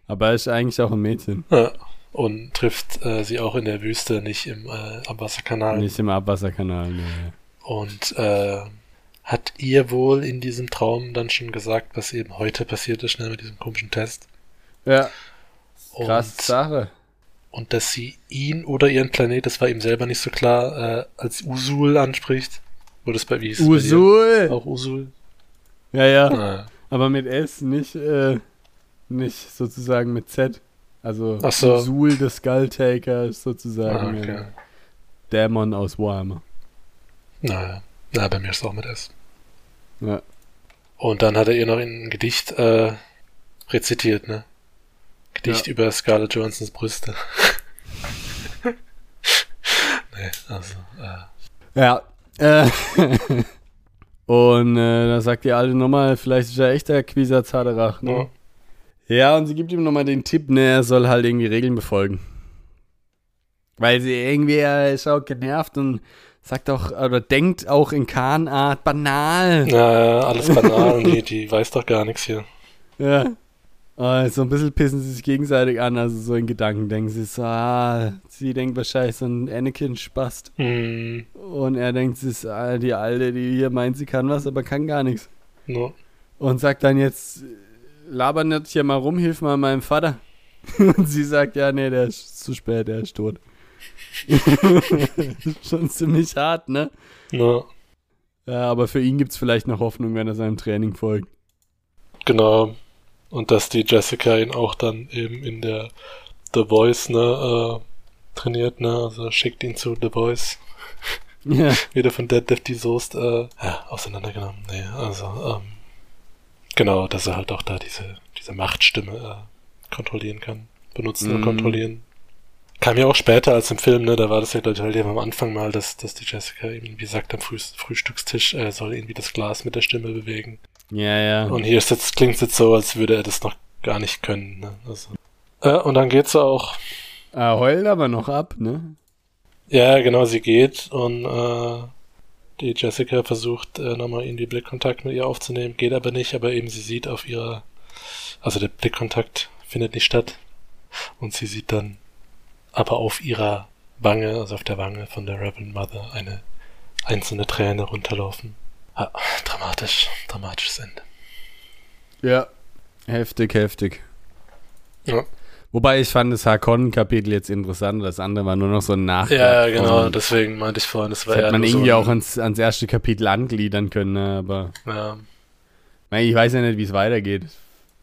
Aber er ist eigentlich auch ein Mädchen. Ja und trifft äh, sie auch in der Wüste, nicht im äh, Abwasserkanal. Nicht im Abwasserkanal, nee. Und äh, hat ihr wohl in diesem Traum dann schon gesagt, was eben heute passiert ist, schnell mit diesem komischen Test. Ja. Krass Und, Sache. und dass sie ihn oder ihren Planet, das war ihm selber nicht so klar, äh, als Usul anspricht. Wo das bei wie hieß es bei dir? Usul. Auch Usul. Ja, ja. Ah, Aber mit S, nicht, äh, nicht sozusagen mit Z. Also Ach so. Usul des Skulltaker ist ah, sozusagen okay. ein Dämon aus Warhammer. Naja. Na, bei mir ist es auch mit S. Ja. Und dann hat er ihr noch ein Gedicht äh, rezitiert, ne? Gedicht Ja. über Scarlett Johansons Brüste. (laughs) nee, also, äh, Ja. Äh, (laughs) und äh, da sagt die Alte nochmal, vielleicht ist er echt der Quisatz Haderach, ja. ne? Ja, und sie gibt ihm nochmal den Tipp, ne, er soll halt irgendwie Regeln befolgen. Weil sie irgendwie, er ist auch genervt und sagt auch, oder denkt auch in Kahnart, banal. Ja, alles banal, die, die (laughs) weiß doch gar nichts hier. Ja. Oh, so ein bisschen pissen sie sich gegenseitig an, also so in Gedanken denken sie so, ah, sie denkt wahrscheinlich so ein Anakin spast. Hm, Und er denkt, sie ist ah, die Alte, die hier meint, sie kann was, aber kann gar nichts. no. Und sagt dann jetzt, laber nicht hier mal rum, hilf mal meinem Vater. (laughs) Und sie sagt, ja, nee, der ist zu spät, der ist tot. (laughs) Schon ziemlich hart, ne? No. Ja, aber für ihn gibt's vielleicht noch Hoffnung, wenn er seinem Training folgt. Genau. Und dass die Jessica ihn auch dann eben in der The Voice, ne, äh, trainiert, ne, also schickt ihn zu The Voice. Ja. (laughs) Wieder von Deadlift die Soest, äh, ja, auseinandergenommen. Nee, also, ähm, genau, dass er halt auch da diese, diese Machtstimme äh, kontrollieren kann. Benutzen und Mhm. kontrollieren. Kam ja auch später als im Film, ne, da war das ja halt eben am Anfang mal, dass, dass die Jessica eben, wie sagt, am Früh Frühstückstisch, äh, soll irgendwie das Glas mit der Stimme bewegen. Ja, ja. Und hier ist jetzt, klingt es jetzt so, als würde er das noch gar nicht können. Ne? Also. Äh, und dann geht's auch. Er heult aber noch ab, ne? Ja, genau, sie geht und äh, die Jessica versucht äh, nochmal irgendwie Blickkontakt mit ihr aufzunehmen, geht aber nicht, aber eben sie sieht auf ihrer, also der Blickkontakt findet nicht statt und sie sieht dann aber auf ihrer Wange, also auf der Wange von der Reverend Mother, eine einzelne Träne runterlaufen. Ah, dramatisch, dramatisches Ende. Ja. Heftig, heftig. Ja. Wobei ich fand das Hakon-Kapitel jetzt interessant, das andere war nur noch so ein Nachtrag. Ja, genau, Und deswegen meinte ich vorhin, das war Das hätte man irgendwie so auch ans, ans erste Kapitel angliedern können, ne? aber ja, ich weiß ja nicht, wie es weitergeht.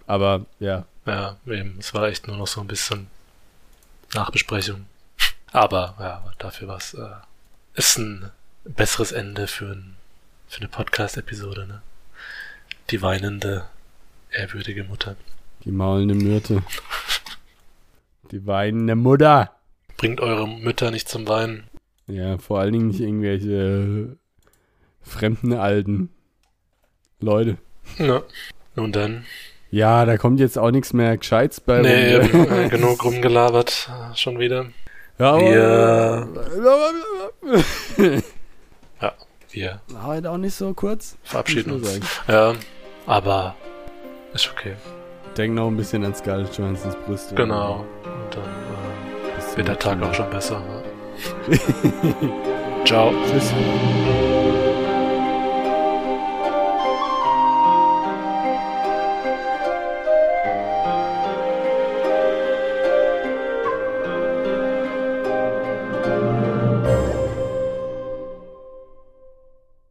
Aber ja. ja, eben, es war echt nur noch so ein bisschen Nachbesprechung. Aber ja, dafür war es äh, ist ein besseres Ende für, ein, für eine Podcast-Episode, ne? Die weinende, ehrwürdige Mutter. Die maulende Myrte. (laughs) Die weinende Mutter. Bringt eure Mütter nicht zum Weinen. Ja, vor allen Dingen nicht irgendwelche fremden alten Leute. Ja. Nun dann. Ja, da kommt jetzt auch nichts mehr Gescheites bei Nee, äh, (laughs) genug rumgelabert, schon wieder. Ja, aber, Wir (laughs) Heute auch nicht so kurz. verabschieden uns. Ja, aber ist okay. Denk noch ein bisschen an Scarlett Johansons Brüste. Genau. Und dann äh, wird der Tag auch schon besser. (laughs) Ciao. Tschüss.